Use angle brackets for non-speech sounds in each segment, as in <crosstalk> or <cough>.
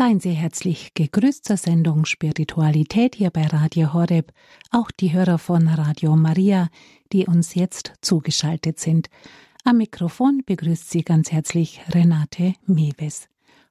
Seien Sie herzlich gegrüßt zur Sendung Spiritualität hier bei Radio Horeb, auch die Hörer von Radio Maria, die uns jetzt zugeschaltet sind. Am Mikrofon begrüßt Sie ganz herzlich Renate Mewes.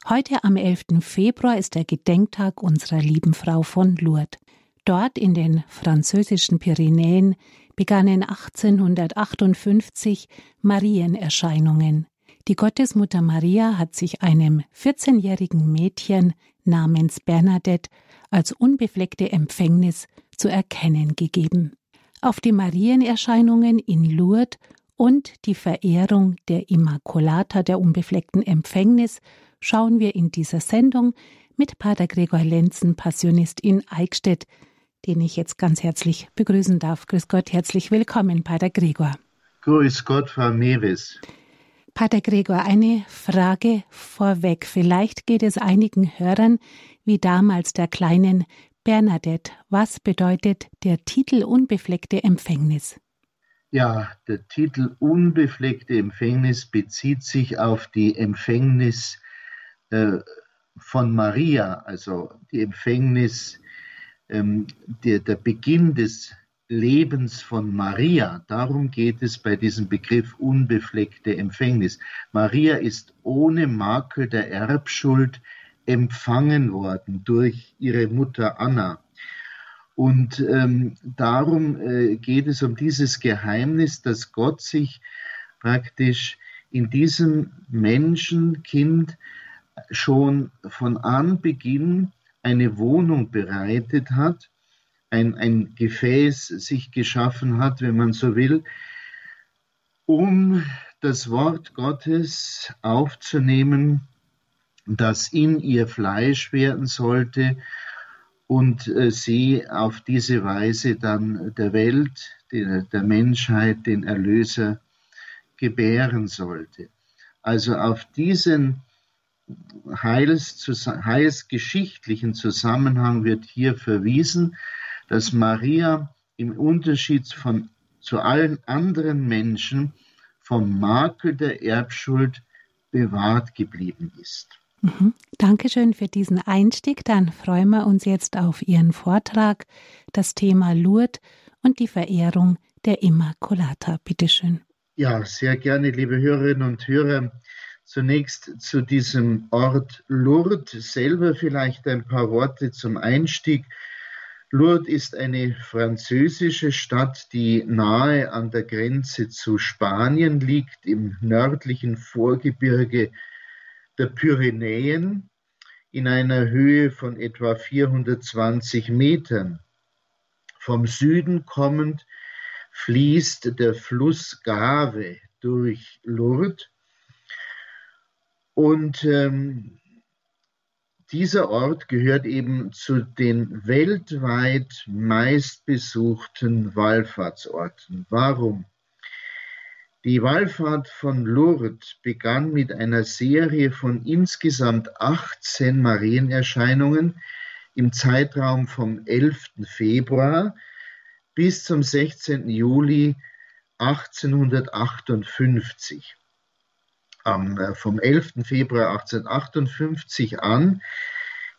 Heute am 11. Februar ist der Gedenktag unserer lieben Frau von Lourdes. Dort in den französischen Pyrenäen begannen 1858 Marienerscheinungen. Die Gottesmutter Maria hat sich einem 14-jährigen Mädchen namens Bernadette als unbefleckte Empfängnis zu erkennen gegeben. Auf die Marienerscheinungen in Lourdes und die Verehrung der Immaculata der unbefleckten Empfängnis schauen wir in dieser Sendung mit Pater Gregor Lenzen, Passionist in Eichstätt, den ich jetzt ganz herzlich begrüßen darf. Grüß Gott, herzlich willkommen, Pater Gregor. Grüß Gott, Frau Mewes. Pater Gregor, eine Frage vorweg. Vielleicht geht es einigen Hörern wie damals der kleinen Bernadette. Was bedeutet der Titel Unbefleckte Empfängnis? Ja, der Titel Unbefleckte Empfängnis bezieht sich auf die Empfängnis äh, von Maria, also die Empfängnis, ähm, der, der Beginn des Lebens von Maria. Darum geht es bei diesem Begriff unbefleckte Empfängnis. Maria ist ohne Makel der Erbschuld empfangen worden durch ihre Mutter Anna. Und ähm, darum äh, geht es um dieses Geheimnis, dass Gott sich praktisch in diesem Menschenkind schon von Anbeginn eine Wohnung bereitet hat ein, ein Gefäß sich geschaffen hat, wenn man so will, um das Wort Gottes aufzunehmen, das in ihr Fleisch werden sollte und äh, sie auf diese Weise dann der Welt, der, der Menschheit, den Erlöser gebären sollte. Also auf diesen Heils, heilsgeschichtlichen Zusammenhang wird hier verwiesen, dass Maria im Unterschied von, zu allen anderen Menschen vom Makel der Erbschuld bewahrt geblieben ist. Mhm. Dankeschön für diesen Einstieg. Dann freuen wir uns jetzt auf Ihren Vortrag, das Thema Lourdes und die Verehrung der Immaculata. Bitte schön. Ja, sehr gerne, liebe Hörerinnen und Hörer. Zunächst zu diesem Ort Lourdes selber vielleicht ein paar Worte zum Einstieg. Lourdes ist eine französische Stadt, die nahe an der Grenze zu Spanien liegt, im nördlichen Vorgebirge der Pyrenäen, in einer Höhe von etwa 420 Metern. Vom Süden kommend fließt der Fluss Gave durch Lourdes und ähm, dieser Ort gehört eben zu den weltweit meistbesuchten Wallfahrtsorten. Warum? Die Wallfahrt von Lourdes begann mit einer Serie von insgesamt 18 Marienerscheinungen im Zeitraum vom 11. Februar bis zum 16. Juli 1858 am, äh, vom 11. Februar 1858 an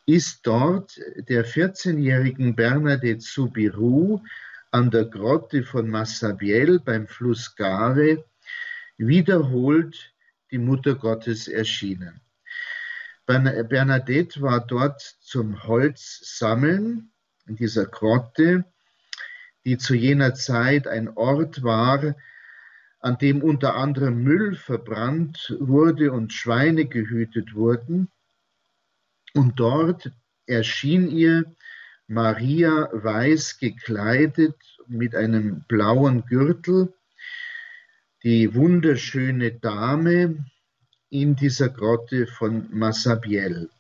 ist dort der 14-jährigen Bernadette Soubirous an der Grotte von Massabielle beim Fluss Gare wiederholt die Mutter Gottes erschienen. Bernadette war dort zum Holzsammeln in dieser Grotte, die zu jener Zeit ein Ort war, an dem unter anderem Müll verbrannt wurde und Schweine gehütet wurden. Und dort erschien ihr Maria weiß gekleidet mit einem blauen Gürtel, die wunderschöne Dame in dieser Grotte von Massabielle.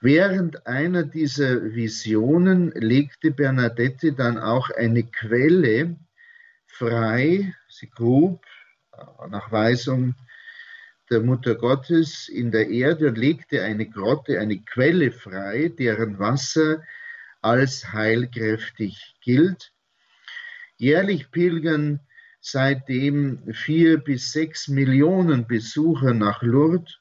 Während einer dieser Visionen legte Bernadette dann auch eine Quelle frei, sie grub äh, nach Weisung der Mutter Gottes in der Erde und legte eine Grotte, eine Quelle frei, deren Wasser als heilkräftig gilt. Jährlich pilgern seitdem vier bis sechs Millionen Besucher nach Lourdes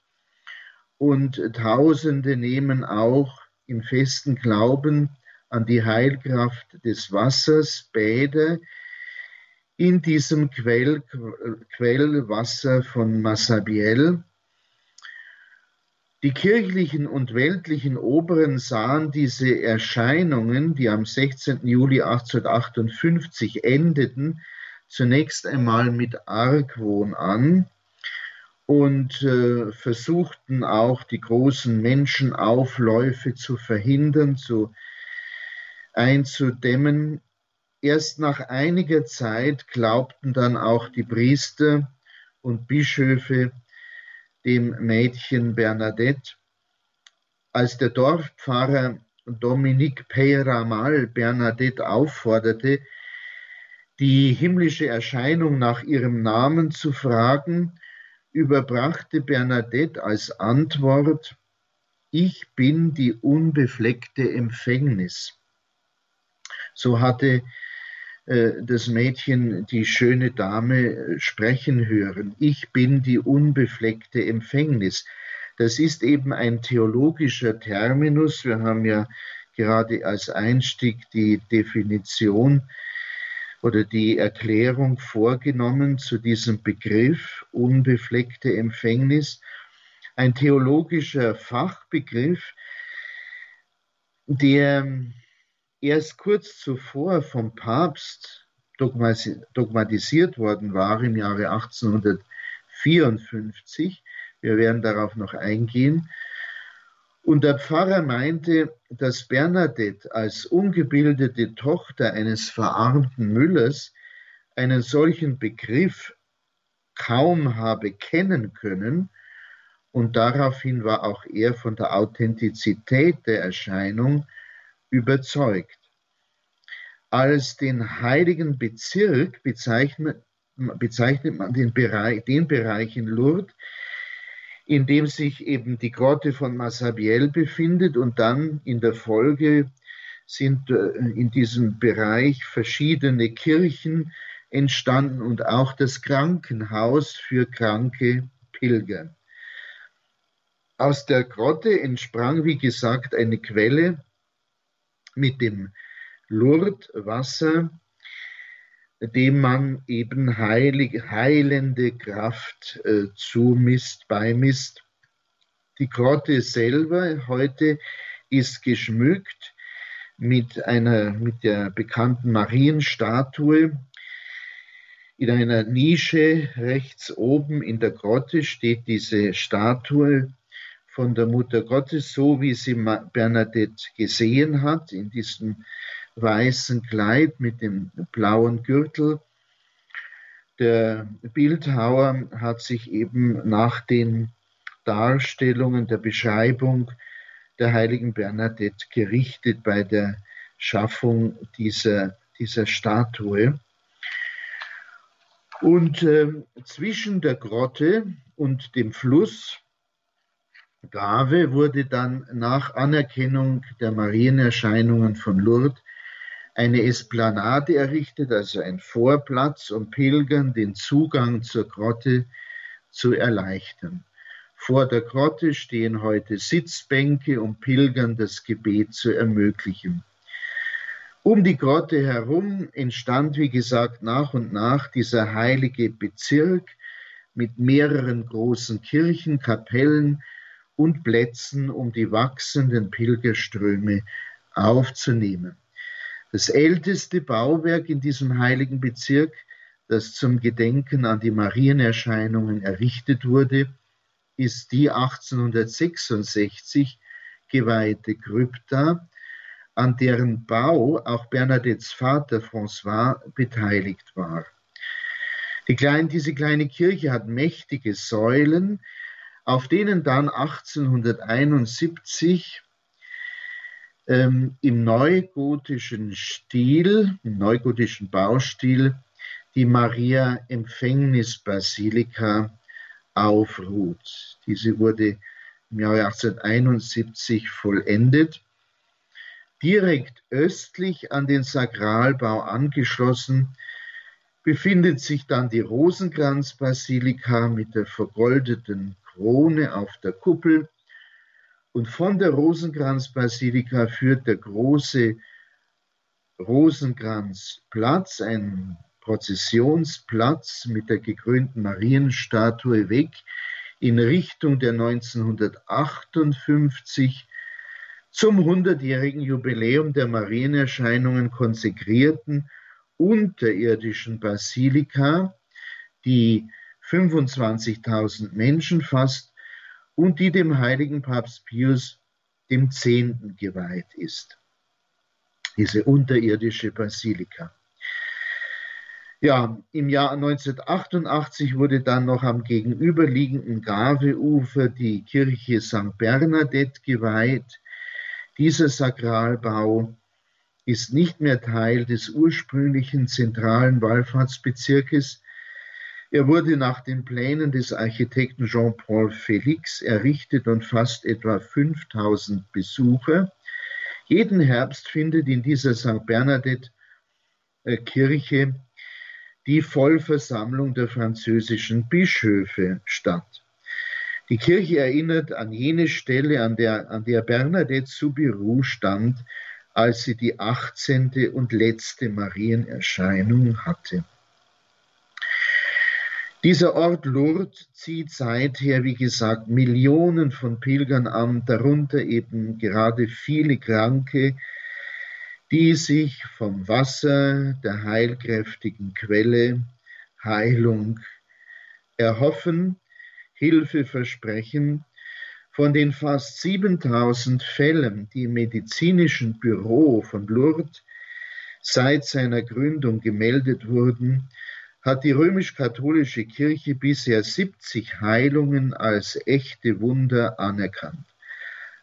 und Tausende nehmen auch im festen Glauben an die Heilkraft des Wassers Bäder in diesem Quell, Quellwasser von Massabiel. Die kirchlichen und weltlichen Oberen sahen diese Erscheinungen, die am 16. Juli 1858 endeten, zunächst einmal mit Argwohn an und äh, versuchten auch die großen Menschenaufläufe zu verhindern, zu einzudämmen. Erst nach einiger Zeit glaubten dann auch die Priester und Bischöfe dem Mädchen Bernadette. Als der Dorfpfarrer Dominique Peyramal Bernadette aufforderte, die himmlische Erscheinung nach ihrem Namen zu fragen, überbrachte Bernadette als Antwort, ich bin die unbefleckte Empfängnis. So hatte das Mädchen die schöne Dame äh, sprechen hören. Ich bin die unbefleckte Empfängnis. Das ist eben ein theologischer Terminus. Wir haben ja gerade als Einstieg die Definition oder die Erklärung vorgenommen zu diesem Begriff unbefleckte Empfängnis, ein theologischer Fachbegriff, der erst kurz zuvor vom Papst dogmatisiert worden war im Jahre 1854. Wir werden darauf noch eingehen. Und der Pfarrer meinte, dass Bernadette als ungebildete Tochter eines verarmten Müllers einen solchen Begriff kaum habe kennen können, und daraufhin war auch er von der Authentizität der Erscheinung überzeugt. Als den heiligen Bezirk bezeichnet, bezeichnet man den Bereich, den Bereich in Lourdes, in dem sich eben die Grotte von Massabielle befindet und dann in der Folge sind äh, in diesem Bereich verschiedene Kirchen entstanden und auch das Krankenhaus für kranke Pilger. Aus der Grotte entsprang, wie gesagt, eine Quelle mit dem Lourdes-Wasser, dem man eben heilig, heilende Kraft äh, zumisst, beimisst. Die Grotte selber heute ist geschmückt mit einer, mit der bekannten Marienstatue. In einer Nische rechts oben in der Grotte steht diese Statue von der Mutter Gottes, so wie sie Bernadette gesehen hat, in diesem weißen Kleid mit dem blauen Gürtel. Der Bildhauer hat sich eben nach den Darstellungen der Beschreibung der heiligen Bernadette gerichtet bei der Schaffung dieser, dieser Statue. Und äh, zwischen der Grotte und dem Fluss Gave wurde dann nach Anerkennung der Marienerscheinungen von Lourdes eine Esplanade errichtet, also ein Vorplatz, um Pilgern den Zugang zur Grotte zu erleichtern. Vor der Grotte stehen heute Sitzbänke, um Pilgern das Gebet zu ermöglichen. Um die Grotte herum entstand, wie gesagt, nach und nach dieser heilige Bezirk mit mehreren großen Kirchen, Kapellen und Plätzen, um die wachsenden Pilgerströme aufzunehmen. Das älteste Bauwerk in diesem heiligen Bezirk, das zum Gedenken an die Marienerscheinungen errichtet wurde, ist die 1866 geweihte Krypta, an deren Bau auch Bernadettes Vater François beteiligt war. Die kleine, diese kleine Kirche hat mächtige Säulen, auf denen dann 1871 ähm, im neugotischen Stil, im neugotischen Baustil, die Maria Empfängnis Basilika aufruht. Diese wurde im Jahre 1871 vollendet. Direkt östlich an den Sakralbau angeschlossen befindet sich dann die Rosenkranzbasilika mit der vergoldeten Krone auf der Kuppel. Und von der Rosenkranzbasilika führt der große Rosenkranzplatz, ein Prozessionsplatz mit der gekrönten Marienstatue weg in Richtung der 1958 zum 100-jährigen Jubiläum der Marienerscheinungen konsekrierten unterirdischen Basilika, die 25.000 Menschen fasst und die dem heiligen Papst Pius dem Zehnten geweiht ist. Diese unterirdische Basilika. Ja, im Jahr 1988 wurde dann noch am gegenüberliegenden Gaveufer die Kirche St. Bernadette geweiht. Dieser Sakralbau ist nicht mehr Teil des ursprünglichen zentralen Wallfahrtsbezirkes, er wurde nach den Plänen des Architekten Jean-Paul Félix errichtet und fasst etwa 5000 Besucher. Jeden Herbst findet in dieser St. Bernadette äh, die Vollversammlung der französischen Bischöfe statt. Die Kirche erinnert an jene Stelle, an der, an der Bernadette Soubirous stand, als sie die 18. und letzte Marienerscheinung hatte. Dieser Ort Lourdes zieht seither, wie gesagt, Millionen von Pilgern an, darunter eben gerade viele Kranke, die sich vom Wasser der heilkräftigen Quelle Heilung erhoffen, Hilfe versprechen. Von den fast 7000 Fällen, die im medizinischen Büro von Lourdes seit seiner Gründung gemeldet wurden, hat die römisch-katholische Kirche bisher 70 Heilungen als echte Wunder anerkannt.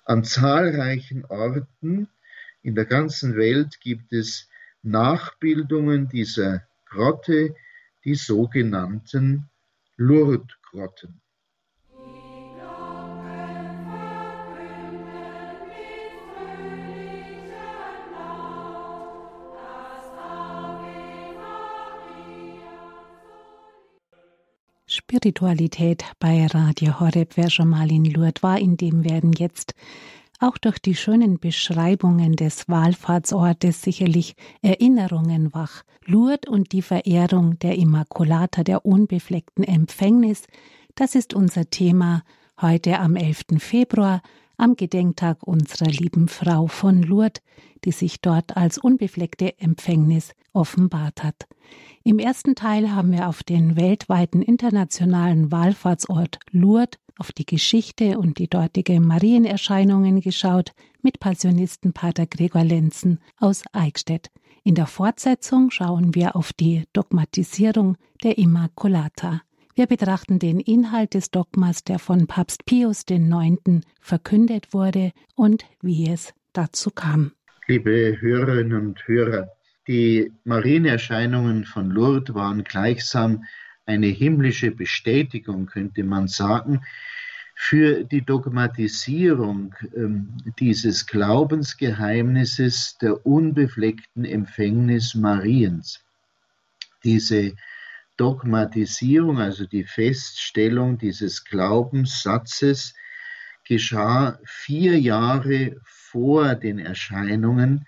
An zahlreichen Orten in der ganzen Welt gibt es Nachbildungen dieser Grotte, die sogenannten Lourdes-Grotten. Spiritualität bei Radio Horeb. Wer schon mal in Lourdes war, in dem werden jetzt auch durch die schönen Beschreibungen des Wallfahrtsortes sicherlich Erinnerungen wach. Lourdes und die Verehrung der Immaculata, der unbefleckten Empfängnis, das ist unser Thema heute am 11. Februar, am Gedenktag unserer lieben Frau von Lourdes, die sich dort als unbefleckte Empfängnis offenbart hat. Im ersten Teil haben wir auf den weltweiten internationalen Wallfahrtsort Lourdes, auf die Geschichte und die dortige Marienerscheinungen geschaut mit Passionisten Pater Gregor Lenzen aus Eichstätt. In der Fortsetzung schauen wir auf die Dogmatisierung der Immaculata. Wir betrachten den Inhalt des Dogmas, der von Papst Pius IX. verkündet wurde und wie es dazu kam. Liebe Hörerinnen und Hörer, die Marienerscheinungen von Lourdes waren gleichsam eine himmlische Bestätigung, könnte man sagen, für die Dogmatisierung ähm, dieses Glaubensgeheimnisses der unbefleckten Empfängnis Mariens. Diese Dogmatisierung, also die Feststellung dieses Glaubenssatzes, geschah vier Jahre vor den Erscheinungen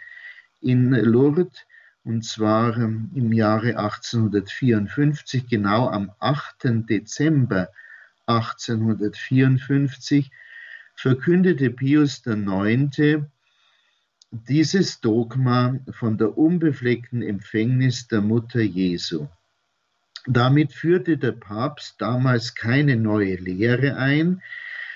in Lourdes und zwar ähm, im Jahre 1854, genau am 8. Dezember 1854, verkündete Pius IX. dieses Dogma von der unbefleckten Empfängnis der Mutter Jesu. Damit führte der Papst damals keine neue Lehre ein,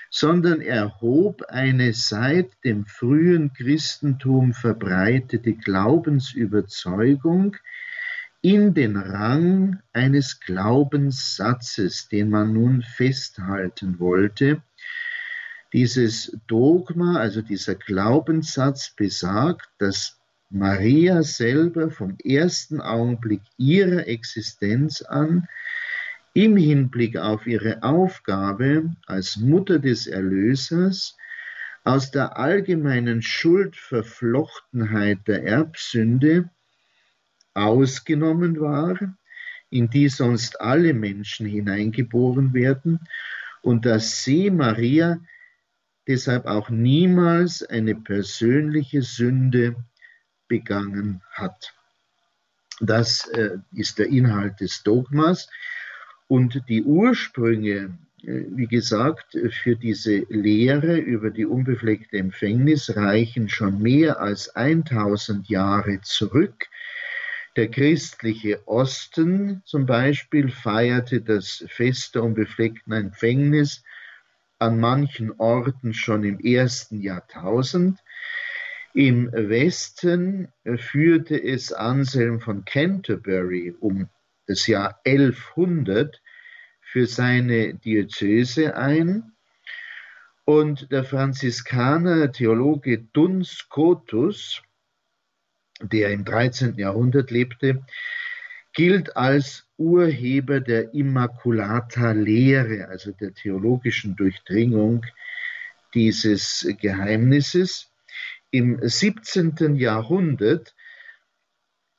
sondern erhob eine seit dem frühen Christentum verbreitete Glaubensüberzeugung in den Rang eines Glaubenssatzes, den man nun festhalten wollte. Dieses Dogma, also dieser Glaubenssatz besagt, dass Maria selber vom ersten Augenblick ihrer Existenz an im Hinblick auf ihre Aufgabe als Mutter des Erlösers aus der allgemeinen Schuldverflochtenheit der Erbsünde ausgenommen war, in die sonst alle Menschen hineingeboren werden, und dass sie, Maria, deshalb auch niemals eine persönliche Sünde begangen hat. Das äh, ist der Inhalt des Dogmas. Und die Ursprünge, äh, wie gesagt, für diese Lehre über die unbefleckte Empfängnis reichen schon mehr als 1000 Jahre zurück. Der christliche Osten zum Beispiel feierte das Fest der unbefleckten Empfängnis an manchen Orten schon im ersten Jahrtausend. Im Westen führte es Anselm von Canterbury um das Jahr 1100 für seine Diözese ein und der Franziskaner Theologe Duns Scotus, der im 13. Jahrhundert lebte, gilt als Urheber der Immaculata-Lehre, also der theologischen Durchdringung dieses Geheimnisses. Im 17. Jahrhundert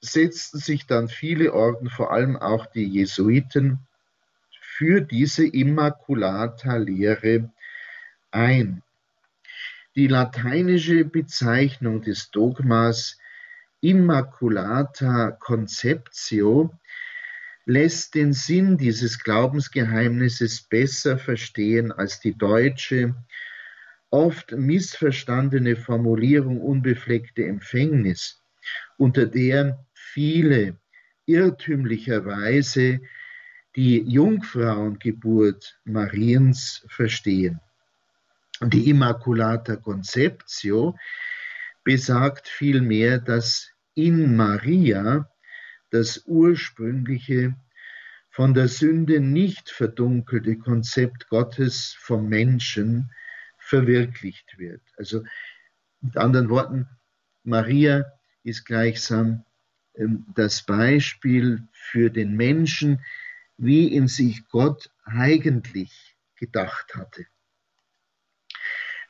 setzten sich dann viele Orden, vor allem auch die Jesuiten, für diese Immaculata-Lehre ein. Die lateinische Bezeichnung des Dogmas Immaculata Conceptio lässt den Sinn dieses Glaubensgeheimnisses besser verstehen als die deutsche, oft missverstandene Formulierung unbefleckte Empfängnis, unter der viele irrtümlicherweise die Jungfrauengeburt Mariens verstehen. Die Immaculata Conceptio besagt vielmehr, dass in Maria das ursprüngliche, von der Sünde nicht verdunkelte Konzept Gottes vom Menschen verwirklicht wird. Also mit anderen Worten, Maria ist gleichsam ähm, das Beispiel für den Menschen, wie ihn sich Gott eigentlich gedacht hatte.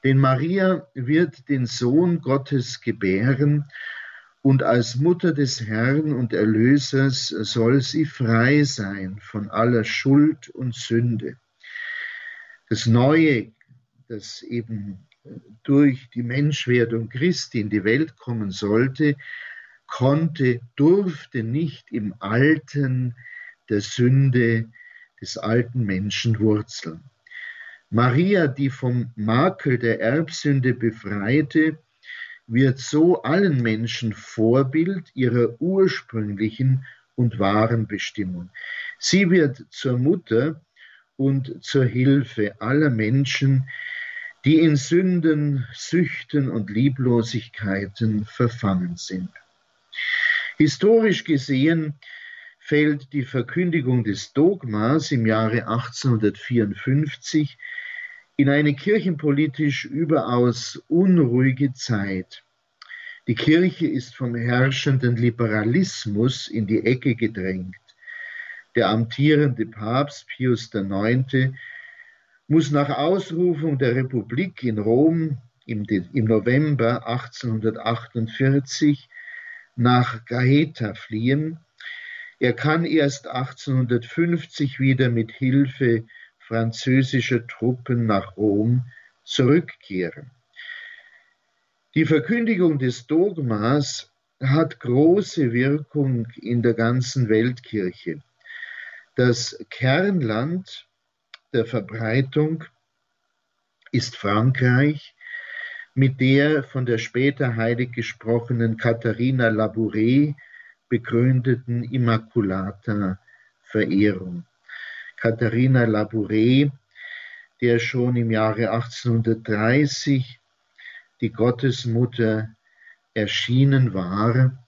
Denn Maria wird den Sohn Gottes gebären und als Mutter des Herrn und Erlösers soll sie frei sein von aller Schuld und Sünde. Das Neue, das eben durch die Menschwerdung Christi in die Welt kommen sollte, konnte, durfte nicht im Alten der Sünde des alten Menschen wurzeln. Maria, die vom Makel der Erbsünde befreite, wird so allen Menschen Vorbild ihrer ursprünglichen und wahren Bestimmung. Sie wird zur Mutter und zur Hilfe aller Menschen, die in Sünden, Süchten und Lieblosigkeiten verfangen sind. Historisch gesehen fällt die Verkündigung des Dogmas im Jahre 1854 in eine kirchenpolitisch überaus unruhige Zeit. Die Kirche ist vom herrschenden Liberalismus in die Ecke gedrängt. Der amtierende Papst Pius IX. Muss nach Ausrufung der Republik in Rom im, im November 1848 nach Gaeta fliehen. Er kann erst 1850 wieder mit Hilfe französischer Truppen nach Rom zurückkehren. Die Verkündigung des Dogmas hat große Wirkung in der ganzen Weltkirche. Das Kernland der Verbreitung ist Frankreich mit der von der später heilig gesprochenen Katharina Labouré begründeten Immaculata Verehrung. Katharina Labouré, der schon im Jahre 1830 die Gottesmutter erschienen war,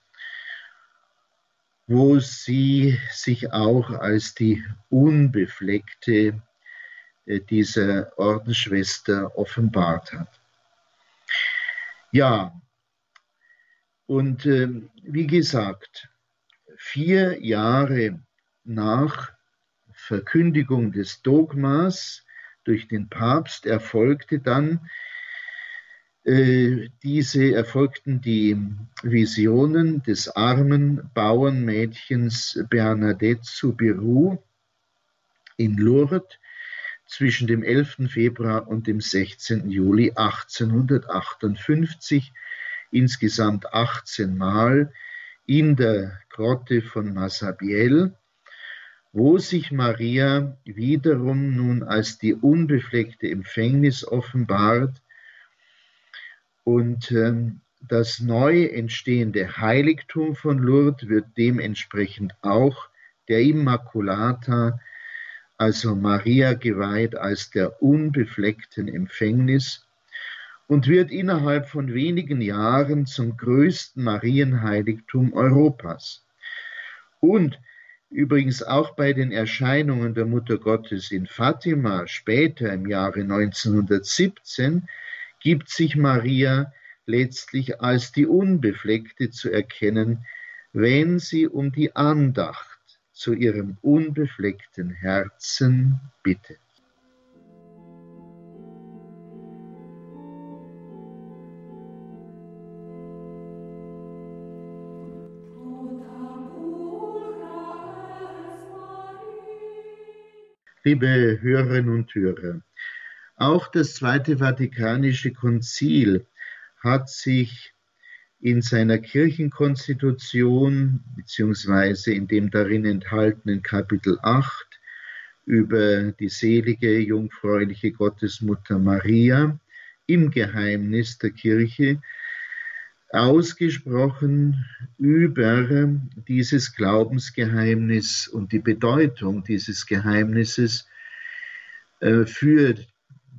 wo sie sich auch als die unbefleckte äh, dieser Ordensschwester offenbart hat. Ja, und äh, wie gesagt, vier Jahre nach Verkündigung des Dogmas durch den Papst erfolgte dann äh, diese erfolgten die Visionen des armen Bauernmädchens Bernadette Soubirous in Lourdes, zwischen dem 11. Februar und dem 16. Juli 1858, insgesamt 18 Mal in der Grotte von Massabielle, wo sich Maria wiederum nun als die unbefleckte Empfängnis offenbart und ähm, das neu entstehende Heiligtum von Lourdes wird dementsprechend auch der Immaculata, also Maria geweiht als der unbefleckten Empfängnis und wird innerhalb von wenigen Jahren zum größten Marienheiligtum Europas. Und übrigens auch bei den Erscheinungen der Mutter Gottes in Fatima später im Jahre 1917 gibt sich Maria letztlich als die Unbefleckte zu erkennen, wenn sie um die Andacht zu ihrem unbefleckten Herzen bittet. Liebe Hörerinnen und Hörer, auch das Zweite Vatikanische Konzil hat sich in seiner Kirchenkonstitution beziehungsweise in dem darin enthaltenen Kapitel 8 über die selige jungfräuliche Gottesmutter Maria im Geheimnis der Kirche ausgesprochen über dieses Glaubensgeheimnis und die Bedeutung dieses Geheimnisses äh, für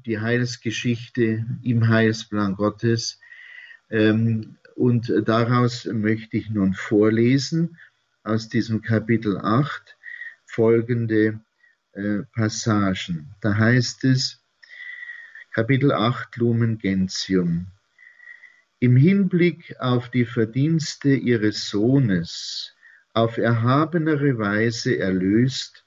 die Heilsgeschichte im Heilsplan Gottes. Und daraus möchte ich nun vorlesen aus diesem Kapitel 8 folgende äh, Passagen. Da heißt es, Kapitel 8 Lumen Gentium. Im Hinblick auf die Verdienste ihres Sohnes, auf erhabenere Weise erlöst,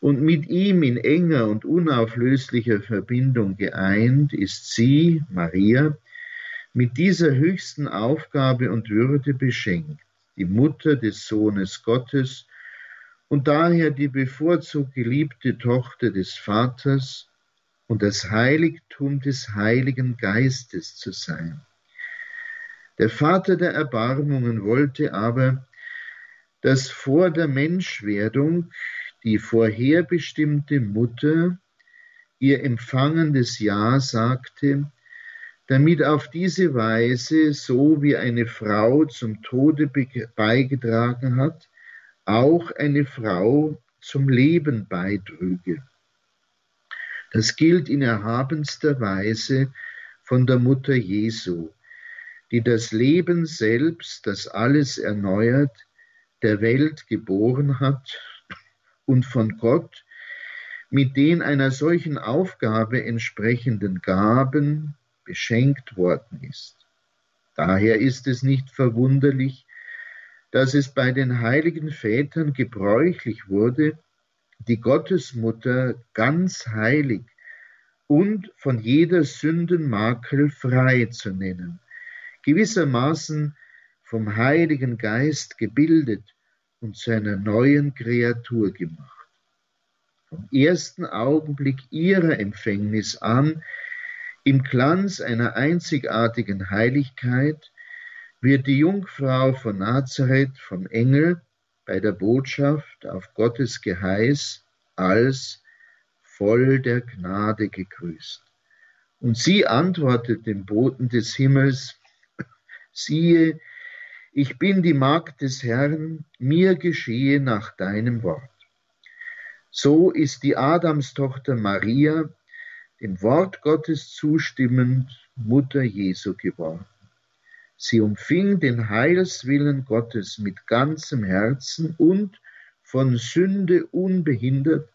und mit ihm in enger und unauflöslicher Verbindung geeint ist sie, Maria, mit dieser höchsten Aufgabe und Würde beschenkt, die Mutter des Sohnes Gottes und daher die bevorzugt geliebte Tochter des Vaters und das Heiligtum des Heiligen Geistes zu sein. Der Vater der Erbarmungen wollte aber, dass vor der Menschwerdung die vorherbestimmte Mutter ihr empfangendes Ja sagte, damit auf diese Weise, so wie eine Frau zum Tode beigetragen hat, auch eine Frau zum Leben beitrüge. Das gilt in erhabenster Weise von der Mutter Jesu, die das Leben selbst, das alles erneuert, der Welt geboren hat und von Gott mit den einer solchen Aufgabe entsprechenden Gaben beschenkt worden ist. Daher ist es nicht verwunderlich, dass es bei den heiligen Vätern gebräuchlich wurde, die Gottesmutter ganz heilig und von jeder Sündenmakel frei zu nennen, gewissermaßen vom Heiligen Geist gebildet und zu einer neuen Kreatur gemacht. Vom ersten Augenblick ihrer Empfängnis an, im Glanz einer einzigartigen Heiligkeit, wird die Jungfrau von Nazareth vom Engel bei der Botschaft auf Gottes Geheiß als voll der Gnade gegrüßt. Und sie antwortet dem Boten des Himmels, <laughs> siehe, ich bin die Magd des Herrn, mir geschehe nach deinem Wort. So ist die Adamstochter Maria, dem Wort Gottes zustimmend, Mutter Jesu geworden. Sie umfing den Heilswillen Gottes mit ganzem Herzen und von Sünde unbehindert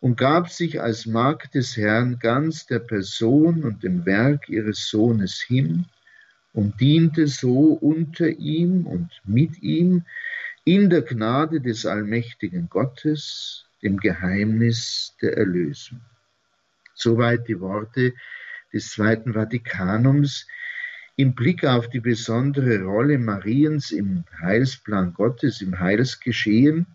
und gab sich als Magd des Herrn ganz der Person und dem Werk ihres Sohnes hin, und diente so unter ihm und mit ihm in der Gnade des allmächtigen Gottes, dem Geheimnis der Erlösung. Soweit die Worte des Zweiten Vatikanums im Blick auf die besondere Rolle Mariens im Heilsplan Gottes, im Heilsgeschehen,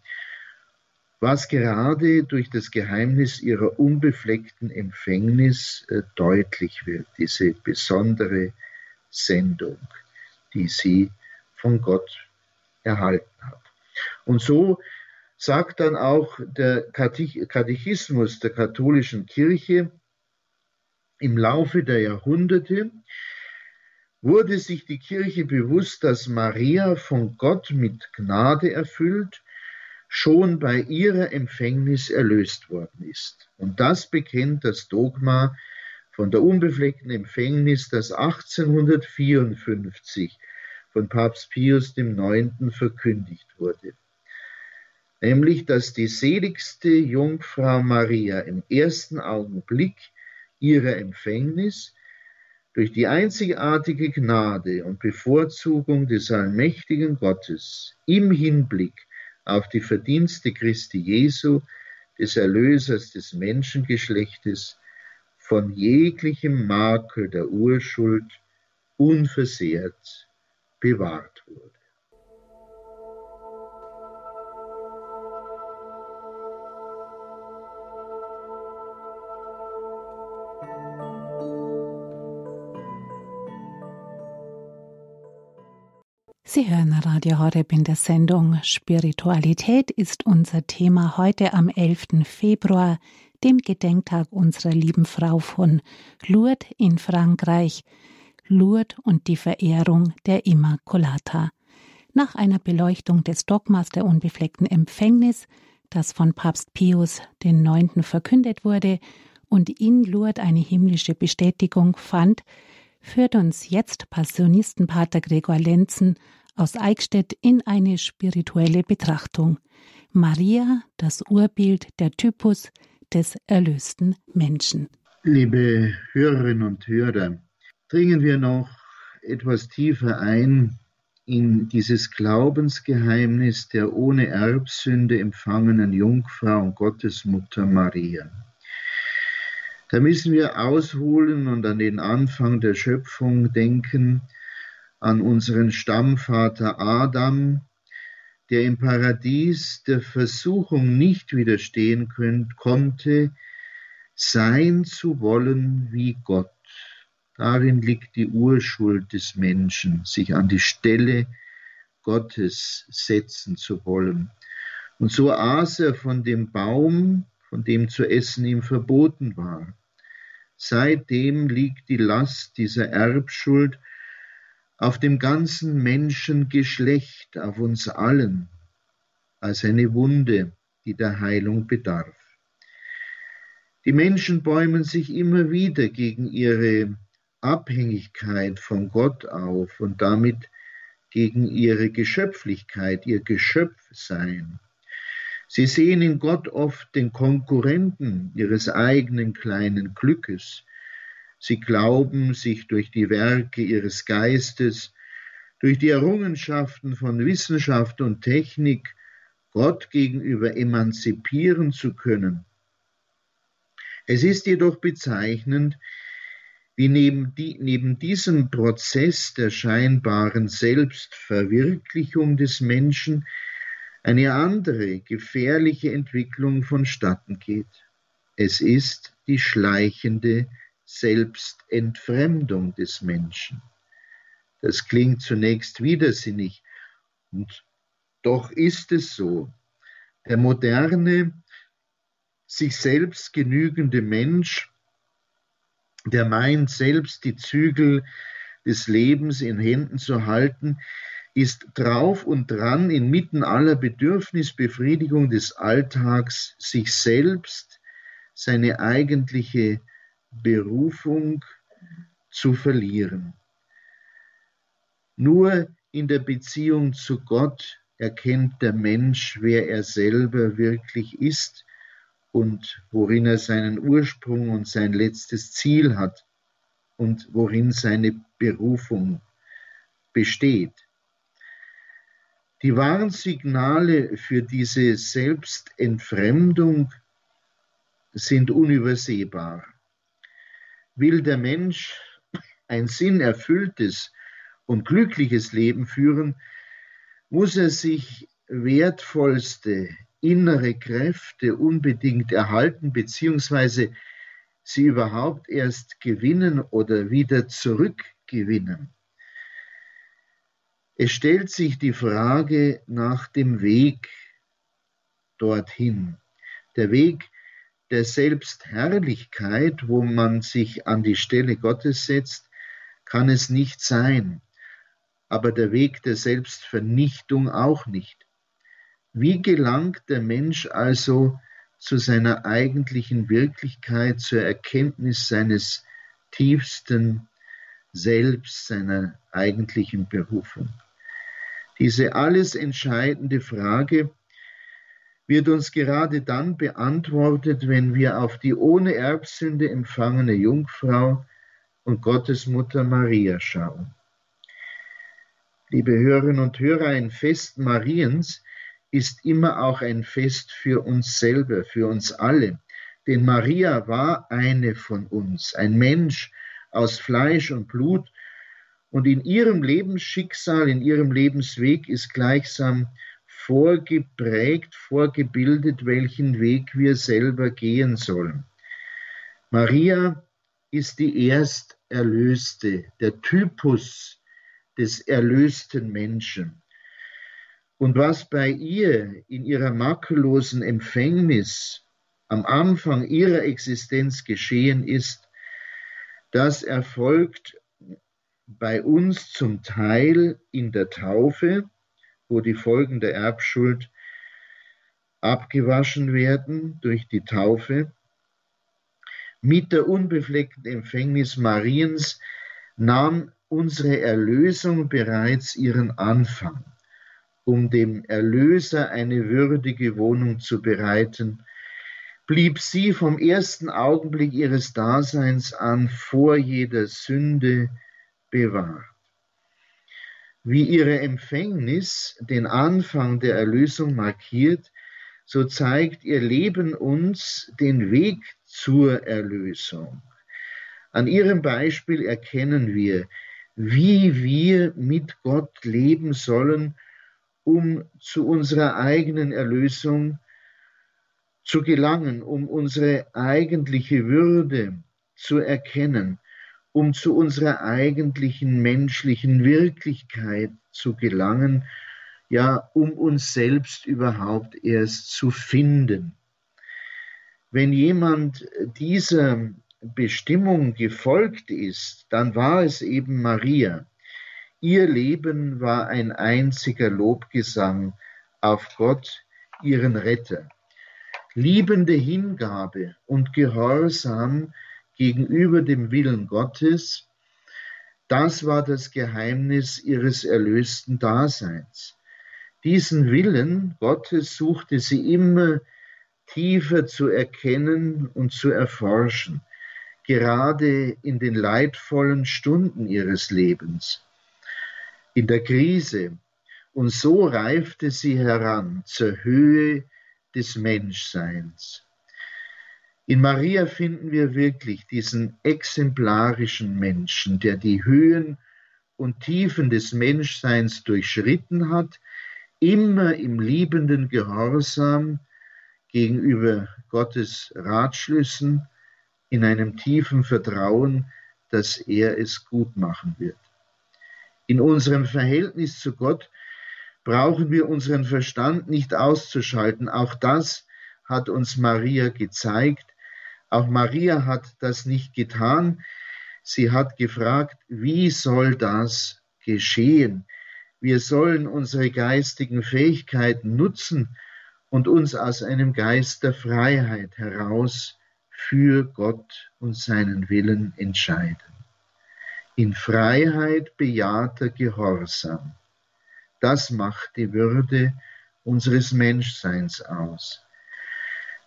was gerade durch das Geheimnis ihrer unbefleckten Empfängnis äh, deutlich wird, diese besondere Sendung, die sie von Gott erhalten hat. Und so sagt dann auch der Katechismus der katholischen Kirche, im Laufe der Jahrhunderte wurde sich die Kirche bewusst, dass Maria von Gott mit Gnade erfüllt schon bei ihrer Empfängnis erlöst worden ist. Und das bekennt das Dogma von der unbefleckten Empfängnis, das 1854 von Papst Pius IX. verkündigt wurde. Nämlich, dass die seligste Jungfrau Maria im ersten Augenblick ihrer Empfängnis durch die einzigartige Gnade und Bevorzugung des allmächtigen Gottes im Hinblick auf die Verdienste Christi Jesu, des Erlösers des Menschengeschlechtes, von jeglichem Makel der Urschuld unversehrt bewahrt wurde. Sie hören Radio Horeb in der Sendung Spiritualität ist unser Thema heute am 11. Februar, dem Gedenktag unserer lieben Frau von Lourdes in Frankreich. Lourdes und die Verehrung der Immaculata. Nach einer Beleuchtung des Dogmas der unbefleckten Empfängnis, das von Papst Pius IX. verkündet wurde und in Lourdes eine himmlische Bestätigung fand, führt uns jetzt Passionistenpater Gregor Lenzen aus Eichstätt in eine spirituelle Betrachtung. Maria, das Urbild, der Typus des erlösten Menschen. Liebe Hörerinnen und Hörer, dringen wir noch etwas tiefer ein in dieses Glaubensgeheimnis der ohne Erbsünde empfangenen Jungfrau und Gottesmutter Maria. Da müssen wir ausholen und an den Anfang der Schöpfung denken, an unseren Stammvater Adam, der im Paradies der Versuchung nicht widerstehen konnte, sein zu wollen wie Gott. Darin liegt die Urschuld des Menschen, sich an die Stelle Gottes setzen zu wollen. Und so aß er von dem Baum, von dem zu essen ihm verboten war. Seitdem liegt die Last dieser Erbschuld auf dem ganzen Menschengeschlecht, auf uns allen, als eine Wunde, die der Heilung bedarf. Die Menschen bäumen sich immer wieder gegen ihre Abhängigkeit von Gott auf und damit gegen ihre Geschöpflichkeit, ihr Geschöpfsein. Sie sehen in Gott oft den Konkurrenten ihres eigenen kleinen Glückes, Sie glauben, sich durch die Werke ihres Geistes, durch die Errungenschaften von Wissenschaft und Technik Gott gegenüber emanzipieren zu können. Es ist jedoch bezeichnend, wie neben, die, neben, diesem Prozess der scheinbaren Selbstverwirklichung des Menschen eine andere gefährliche Entwicklung vonstatten geht. Es ist die schleichende Selbstentfremdung des Menschen. Das klingt zunächst widersinnig, und doch ist es so. Der moderne, sich selbst genügende Mensch, der meint, selbst die Zügel des Lebens in Händen zu halten, ist drauf und dran, inmitten aller Bedürfnisbefriedigung des Alltags sich selbst, seine eigentliche Berufung zu verlieren. Nur in der Beziehung zu Gott erkennt der Mensch, wer er selber wirklich ist und worin er seinen Ursprung und sein letztes Ziel hat und worin seine Berufung besteht. Die Warnsignale für diese Selbstentfremdung sind unübersehbar. Will der Mensch ein sinnerfülltes und glückliches Leben führen, muss er sich wertvollste, innere Kräfte unbedingt erhalten, beziehungsweise sie überhaupt erst gewinnen oder wieder zurückgewinnen. Es stellt sich die Frage nach dem Weg dorthin. Der Weg der Selbstherrlichkeit, wo man sich an die Stelle Gottes setzt, kann es nicht sein, aber der Weg der Selbstvernichtung auch nicht. Wie gelangt der Mensch also zu seiner eigentlichen Wirklichkeit, zur Erkenntnis seines tiefsten Selbst, seiner eigentlichen Berufung? Diese alles entscheidende Frage wird uns gerade dann beantwortet, wenn wir auf die ohne Erbsünde empfangene Jungfrau und Gottesmutter Maria schauen. Liebe Hörerinnen und Hörer, ein Fest Mariens ist immer auch ein Fest für uns selber, für uns alle. Denn Maria war eine von uns, ein Mensch aus Fleisch und Blut, und in ihrem Lebensschicksal, in ihrem Lebensweg ist gleichsam vorgeprägt, vorgebildet, welchen Weg wir selber gehen sollen. Maria ist die Ersterlöste, der Typus des erlösten Menschen. Und was bei ihr in ihrer makellosen Empfängnis am Anfang ihrer Existenz geschehen ist, das erfolgt bei uns zum Teil in der Taufe, wo die Folgen der Erbschuld abgewaschen werden durch die Taufe. Mit der unbefleckten Empfängnis Mariens nahm unsere Erlösung bereits ihren Anfang, um dem Erlöser eine würdige Wohnung zu bereiten, blieb sie vom ersten Augenblick ihres Daseins an vor jeder Sünde bewahrt wie ihre Empfängnis den Anfang der Erlösung markiert, so zeigt ihr Leben uns den Weg zur Erlösung. An ihrem Beispiel erkennen wir, wie wir mit Gott leben sollen, um zu unserer eigenen Erlösung zu gelangen, um unsere eigentliche Würde zu erkennen, um zu unserer eigentlichen menschlichen Wirklichkeit zu gelangen, ja, um uns selbst überhaupt erst zu finden. Wenn jemand dieser Bestimmung gefolgt ist, dann war es eben Maria. Ihr Leben war ein einziger Lobgesang auf Gott, ihren Retter. Liebende Hingabe und Gehorsam gegenüber dem Willen Gottes, das war das Geheimnis ihres erlösten Daseins. Diesen Willen Gottes suchte sie immer tiefer zu erkennen und zu erforschen, gerade in den leidvollen Stunden ihres Lebens, in der Krise. Und so reifte sie heran zur Höhe des Menschseins. In Maria finden wir wirklich diesen exemplarischen Menschen, der die Höhen und Tiefen des Menschseins durchschritten hat, immer im liebenden Gehorsam gegenüber Gottes Ratschlüssen, in einem tiefen Vertrauen, dass er es gut machen wird. In unserem Verhältnis zu Gott brauchen wir unseren Verstand nicht auszuschalten. Auch das hat uns Maria gezeigt. Auch Maria hat das nicht getan. Sie hat gefragt, wie soll das geschehen? Wir sollen unsere geistigen Fähigkeiten nutzen und uns aus einem Geist der Freiheit heraus für Gott und seinen Willen entscheiden. In Freiheit bejahter Gehorsam. Das macht die Würde unseres Menschseins aus.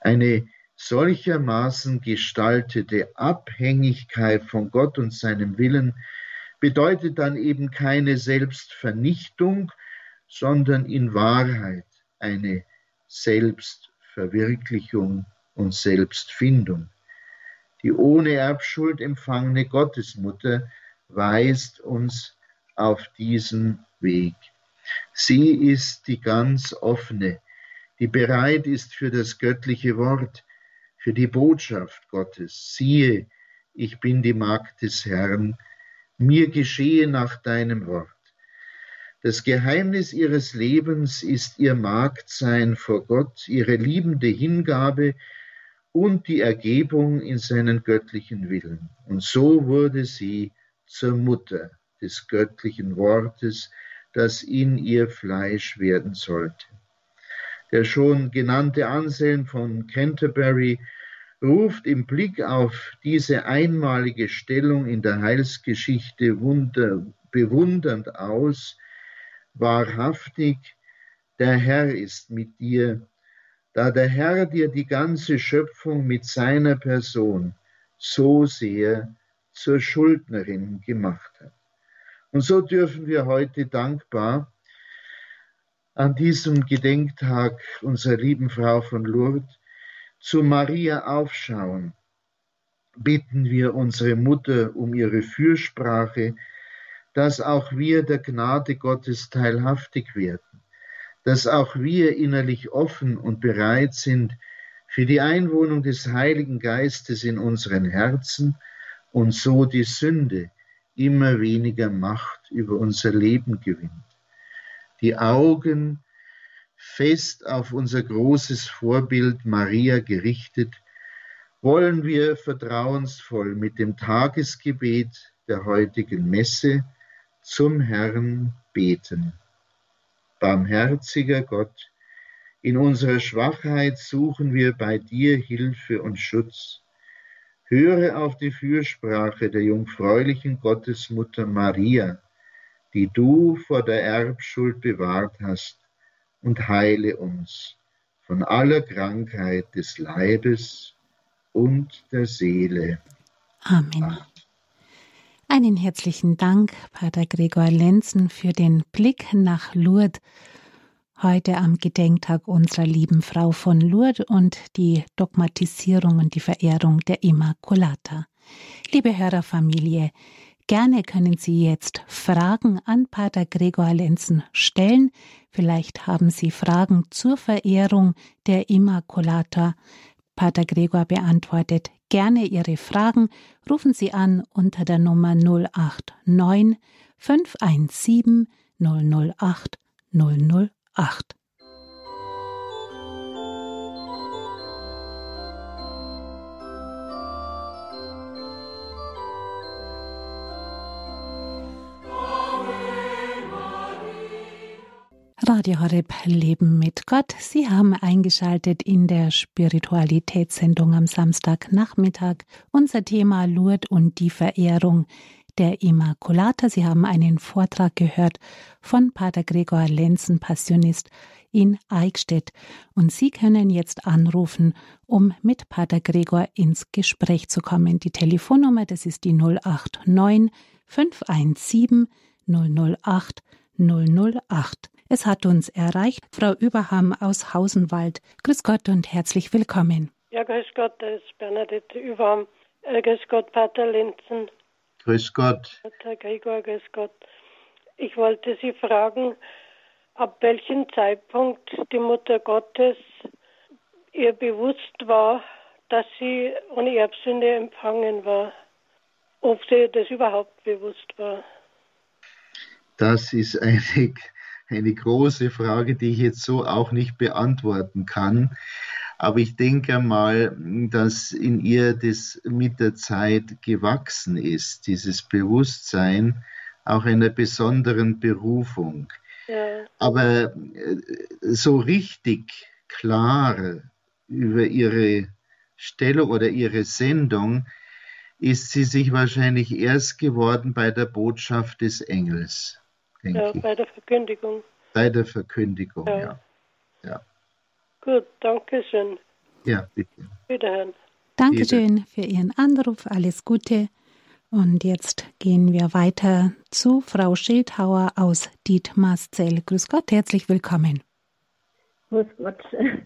Eine solchermaßen gestaltete Abhängigkeit von Gott und seinem Willen bedeutet dann eben keine Selbstvernichtung, sondern in Wahrheit eine Selbstverwirklichung und Selbstfindung. Die ohne Erbschuld empfangene Gottesmutter weist uns auf diesen Weg. Sie ist die ganz offene, die bereit ist für das göttliche Wort, für die Botschaft Gottes. Siehe, ich bin die Magd des Herrn, mir geschehe nach deinem Wort. Das Geheimnis ihres Lebens ist ihr Magdsein vor Gott, ihre liebende Hingabe und die Ergebung in seinen göttlichen Willen. Und so wurde sie zur Mutter des göttlichen Wortes, das in ihr Fleisch werden sollte. Der schon genannte Anselm von Canterbury ruft im Blick auf diese einmalige Stellung in der Heilsgeschichte wunder, bewundernd aus, wahrhaftig, der Herr ist mit dir, da der Herr dir die ganze Schöpfung mit seiner Person so sehr zur Schuldnerin gemacht hat. Und so dürfen wir heute dankbar an diesem Gedenktag unserer lieben Frau von Lourdes zu Maria aufschauen. Bitten wir unsere Mutter um ihre Fürsprache, dass auch wir der Gnade Gottes teilhaftig werden, dass auch wir innerlich offen und bereit sind für die Einwohnung des Heiligen Geistes in unseren Herzen und so die Sünde immer weniger Macht über unser Leben gewinnt. Die Augen fest auf unser großes Vorbild Maria gerichtet, wollen wir vertrauensvoll mit dem Tagesgebet der heutigen Messe zum Herrn beten. Barmherziger Gott, in unserer Schwachheit suchen wir bei dir Hilfe und Schutz. Höre auf die Fürsprache der jungfräulichen Gottesmutter Maria, die du vor der Erbschuld bewahrt hast, und heile uns von aller Krankheit des Leibes und der Seele. Amen. Einen herzlichen Dank, Pater Gregor Lenzen, für den Blick nach Lourdes heute am Gedenktag unserer lieben Frau von Lourdes und die Dogmatisierung und die Verehrung der Immaculata. Liebe Hörerfamilie, gerne können Sie jetzt Fragen an Pater Gregor Lenzen stellen. Vielleicht haben Sie Fragen zur Verehrung der Immaculata. Pater Gregor beantwortet gerne Ihre Fragen. Rufen Sie an unter der Nummer 089 517 008 008. Radio Horeb Leben mit Gott. Sie haben eingeschaltet in der Spiritualitätssendung am Samstagnachmittag. Unser Thema Lourdes und die Verehrung der Immaculata. Sie haben einen Vortrag gehört von Pater Gregor Lenzen, Passionist in Eichstätt. Und Sie können jetzt anrufen, um mit Pater Gregor ins Gespräch zu kommen. Die Telefonnummer, das ist die 089 517 008 008. Es hat uns erreicht, Frau Überham aus Hausenwald. Grüß Gott und herzlich willkommen. Ja, grüß Gott, das ist Bernadette Überham. Äh, grüß Gott, Pater Linzen. Grüß Gott. Pater Gregor, grüß Gott. Ich wollte Sie fragen, ab welchem Zeitpunkt die Mutter Gottes ihr bewusst war, dass sie ohne Erbsünde empfangen war. Ob sie das überhaupt bewusst war. Das ist eine eine große Frage, die ich jetzt so auch nicht beantworten kann. Aber ich denke mal, dass in ihr das mit der Zeit gewachsen ist, dieses Bewusstsein auch einer besonderen Berufung. Ja. Aber äh, so richtig klar über ihre Stellung oder ihre Sendung ist sie sich wahrscheinlich erst geworden bei der Botschaft des Engels ja, ich. Bei der Verkündigung. Bei der Verkündigung, ja. ja. ja. Gut, danke schön. Ja, bitte. Wiederhören. Dankeschön für Ihren Anruf. Alles Gute. Und jetzt gehen wir weiter zu Frau Schildhauer aus Dietmarszell. Grüß Gott, herzlich willkommen. Grüß Gott,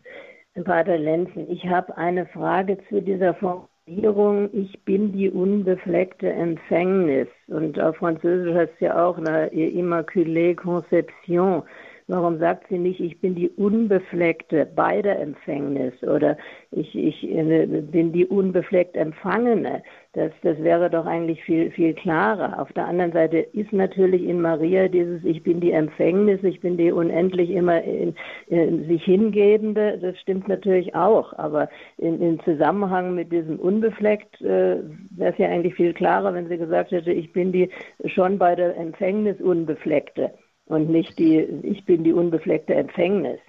<laughs> Pater Lenzen. Ich habe eine Frage zu dieser Form ich bin die unbefleckte Empfängnis. Und auf Französisch heißt es ja auch la Immaculée Conception. Warum sagt sie nicht, ich bin die Unbefleckte bei der Empfängnis oder ich, ich äh, bin die unbefleckt Empfangene? Das, das wäre doch eigentlich viel, viel klarer. Auf der anderen Seite ist natürlich in Maria dieses Ich bin die Empfängnis, ich bin die unendlich immer in, in sich hingebende. Das stimmt natürlich auch. Aber in, im Zusammenhang mit diesem Unbefleckt äh, wäre es ja eigentlich viel klarer, wenn sie gesagt hätte, ich bin die schon bei der Empfängnis Unbefleckte und nicht die, ich bin die unbefleckte Empfängnis.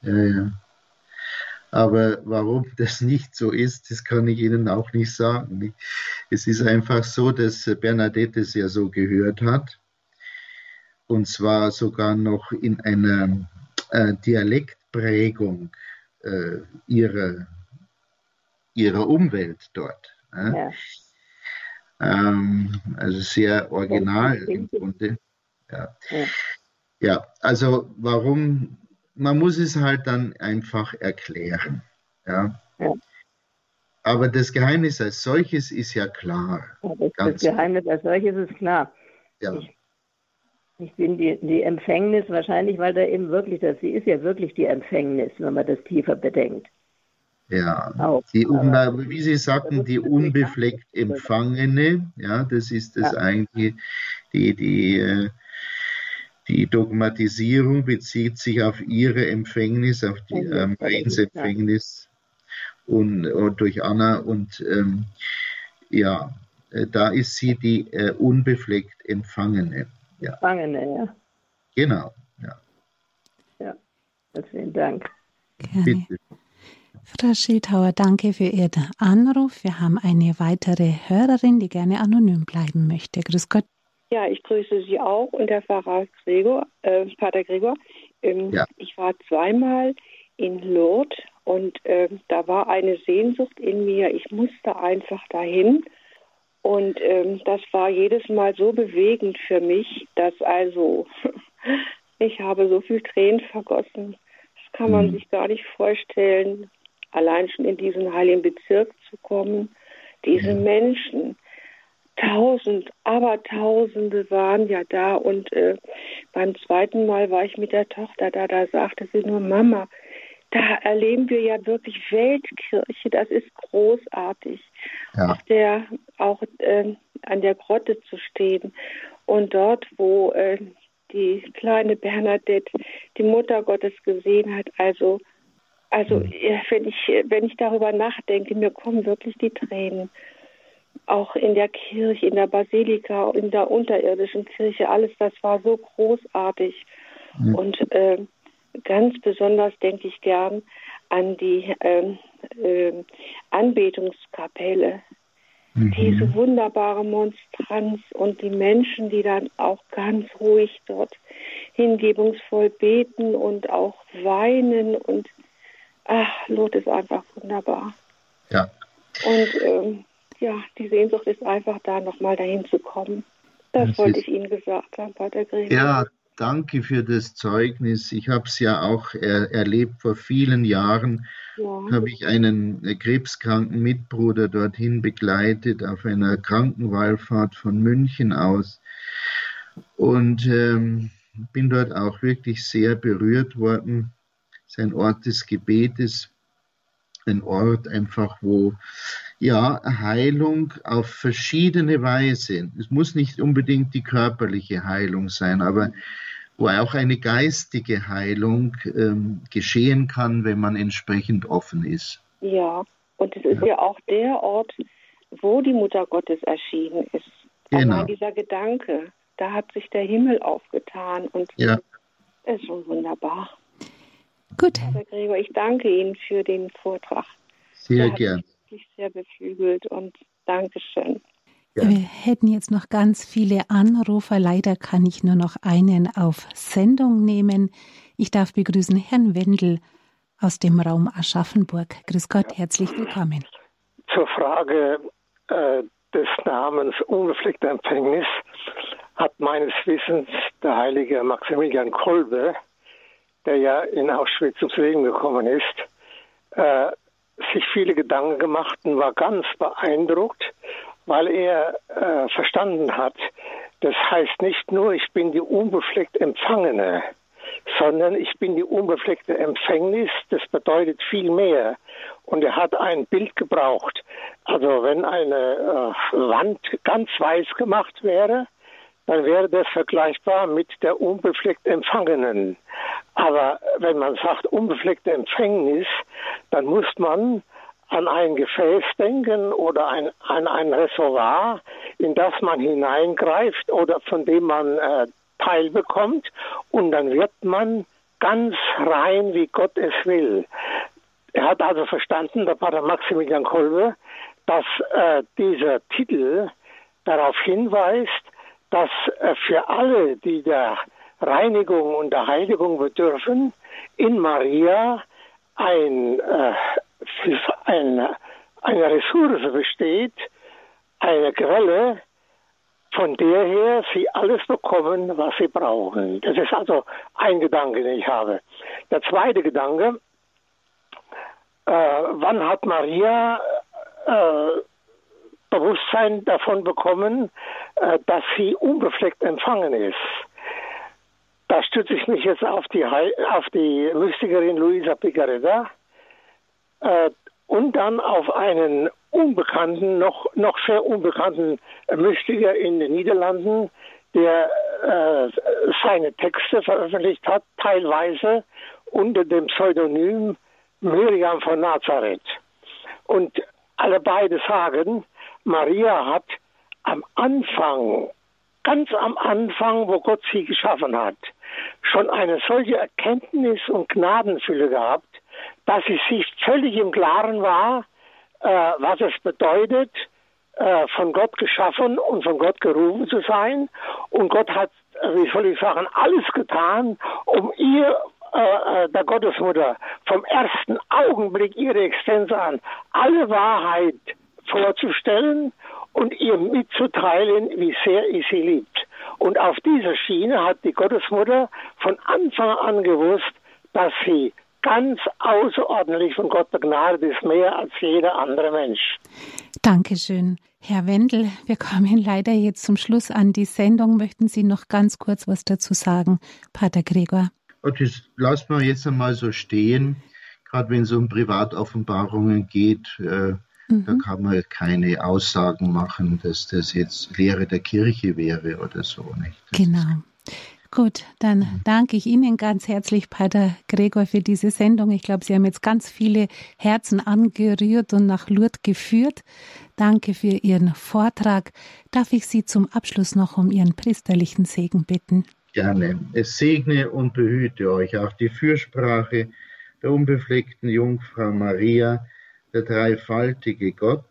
Ja, ja. Aber warum <laughs> das nicht so ist, das kann ich Ihnen auch nicht sagen. Es ist einfach so, dass Bernadette es ja so gehört hat. Und zwar sogar noch in einer äh, Dialektprägung äh, ihrer, ihrer Umwelt dort. Äh? Ja. Ähm, also sehr original im Grunde. Ja. ja. ja, also warum man muss es halt dann einfach erklären. Ja. ja. Aber das Geheimnis als solches ist ja klar. Ja, das, das Geheimnis als solches ist klar. Ja. Ich, ich bin die, die Empfängnis wahrscheinlich, weil da eben wirklich, das, sie ist ja wirklich die Empfängnis, wenn man das tiefer bedenkt. Ja, Auch. die, wie Sie sagten, die unbefleckt Empfangene, ja, das ist das ja. eigentlich, die, die, äh, die Dogmatisierung bezieht sich auf ihre Empfängnis, auf die ähm, Empfängnis und, und, durch Anna und ähm, ja, äh, da ist sie die äh, unbefleckt Empfangene. Ja. Empfangene, ja. Genau, ja. Ja, vielen Dank. Gerne. Bitte. Frau Schildhauer, danke für Ihren Anruf. Wir haben eine weitere Hörerin, die gerne anonym bleiben möchte. Grüß Gott. Ja, ich grüße Sie auch und der Pfarrer Gregor, äh, Pater Gregor. Ähm, ja. Ich war zweimal in Lourdes und äh, da war eine Sehnsucht in mir. Ich musste einfach dahin. Und ähm, das war jedes Mal so bewegend für mich, dass also <laughs> ich habe so viel Tränen vergossen. Das kann man mhm. sich gar nicht vorstellen, allein schon in diesen heiligen Bezirk zu kommen. Diese mhm. Menschen, tausend, aber tausende waren ja da und äh, beim zweiten Mal war ich mit der Tochter da, da sagte sie nur, Mama, da erleben wir ja wirklich Weltkirche, das ist großartig. Ja. Auf der, auch äh, an der Grotte zu stehen und dort, wo äh, die kleine Bernadette die Mutter Gottes gesehen hat, also also mhm. wenn ich wenn ich darüber nachdenke, mir kommen wirklich die Tränen auch in der Kirche, in der Basilika, in der unterirdischen Kirche, alles das war so großartig. Mhm. Und äh, ganz besonders denke ich gern an die äh, äh, Anbetungskapelle, mhm. diese wunderbare Monstranz und die Menschen, die dann auch ganz ruhig dort hingebungsvoll beten und auch weinen und ach, Lot ist einfach wunderbar. Ja. Und ähm, ja, die Sehnsucht ist einfach da, nochmal dahin zu kommen. Das, das wollte ich Ihnen gesagt haben, Pater Gregor. Ja, danke für das Zeugnis. Ich habe es ja auch er, erlebt vor vielen Jahren. Ja. Habe ich einen krebskranken Mitbruder dorthin begleitet auf einer Krankenwallfahrt von München aus und ähm, bin dort auch wirklich sehr berührt worden. Sein Ort des Gebetes, ein Ort einfach, wo ja, Heilung auf verschiedene Weise. Es muss nicht unbedingt die körperliche Heilung sein, aber wo auch eine geistige Heilung ähm, geschehen kann, wenn man entsprechend offen ist. Ja, und es ist ja, ja auch der Ort, wo die Mutter Gottes erschienen ist. Genau. Aber dieser Gedanke, da hat sich der Himmel aufgetan und ja. ist schon wunderbar. Gut. Herr Gregor, ich danke Ihnen für den Vortrag. Sehr gern wirklich sehr beflügelt und Dankeschön. Ja. Wir hätten jetzt noch ganz viele Anrufer. Leider kann ich nur noch einen auf Sendung nehmen. Ich darf begrüßen Herrn Wendel aus dem Raum Aschaffenburg. Grüß Gott, herzlich willkommen. Zur Frage äh, des Namens Unbefleckte Empfängnis hat meines Wissens der heilige Maximilian Kolbe, der ja in Auschwitz ums Leben gekommen ist, äh, sich viele Gedanken gemacht und war ganz beeindruckt, weil er äh, verstanden hat, das heißt nicht nur, ich bin die unbefleckt Empfangene, sondern ich bin die unbefleckte Empfängnis. Das bedeutet viel mehr. Und er hat ein Bild gebraucht. Also wenn eine äh, Wand ganz weiß gemacht wäre, dann wäre das vergleichbar mit der unbefleckt Empfangenen. Aber wenn man sagt unbefleckte Empfängnis, dann muss man an ein Gefäß denken oder ein, an ein Reservoir, in das man hineingreift oder von dem man äh, teilbekommt und dann wird man ganz rein, wie Gott es will. Er hat also verstanden, der Pater Maximilian Kolbe, dass äh, dieser Titel darauf hinweist, dass äh, für alle, die der Reinigung und der Heiligung bedürfen, in Maria ein, äh, ein, eine Ressource besteht, eine Quelle, von der her sie alles bekommen, was sie brauchen. Das ist also ein Gedanke, den ich habe. Der zweite Gedanke, äh, wann hat Maria äh, Bewusstsein davon bekommen, äh, dass sie unbefleckt empfangen ist? Da stütze ich mich jetzt auf die, auf die Mystikerin Luisa Picaretta äh, und dann auf einen unbekannten, noch, noch sehr unbekannten Mystiker in den Niederlanden, der äh, seine Texte veröffentlicht hat, teilweise unter dem Pseudonym Miriam von Nazareth. Und alle beide sagen, Maria hat am Anfang, ganz am Anfang, wo Gott sie geschaffen hat, schon eine solche Erkenntnis und Gnadenfülle gehabt, dass sie sich völlig im Klaren war, äh, was es bedeutet, äh, von Gott geschaffen und von Gott gerufen zu sein. Und Gott hat, äh, wie soll ich sagen, alles getan, um ihr äh, äh, der Gottesmutter vom ersten Augenblick ihrer Existenz an alle Wahrheit vorzustellen und ihr mitzuteilen, wie sehr ich sie liebt. Und auf dieser Schiene hat die Gottesmutter von Anfang an gewusst, dass sie ganz außerordentlich von Gott begnadet ist, mehr als jeder andere Mensch. Dankeschön. Herr Wendel, wir kommen leider jetzt zum Schluss an die Sendung. Möchten Sie noch ganz kurz was dazu sagen, Pater Gregor? Das lassen wir jetzt einmal so stehen. Gerade wenn es um Privatoffenbarungen geht, äh, mhm. da kann man keine Aussagen machen, dass das jetzt Lehre der Kirche wäre oder so. Nicht? genau. Gut, dann mhm. danke ich Ihnen ganz herzlich, Pater Gregor, für diese Sendung. Ich glaube, Sie haben jetzt ganz viele Herzen angerührt und nach Lourdes geführt. Danke für Ihren Vortrag. Darf ich Sie zum Abschluss noch um Ihren priesterlichen Segen bitten? Gerne. Es segne und behüte euch auch die Fürsprache der unbefleckten Jungfrau Maria, der dreifaltige Gott,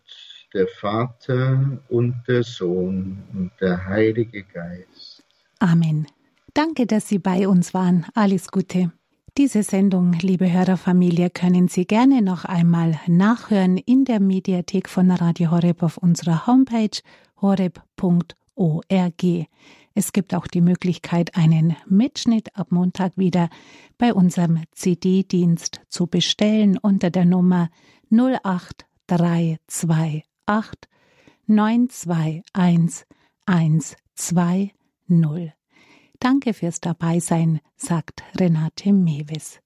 der Vater und der Sohn und der Heilige Geist. Amen. Danke, dass Sie bei uns waren. Alles Gute. Diese Sendung, liebe Hörerfamilie, können Sie gerne noch einmal nachhören in der Mediathek von Radio Horeb auf unserer Homepage horeb.org. Es gibt auch die Möglichkeit, einen Mitschnitt ab Montag wieder bei unserem CD-Dienst zu bestellen unter der Nummer 08328 921 120. Danke fürs Dabeisein, sagt Renate Mewes.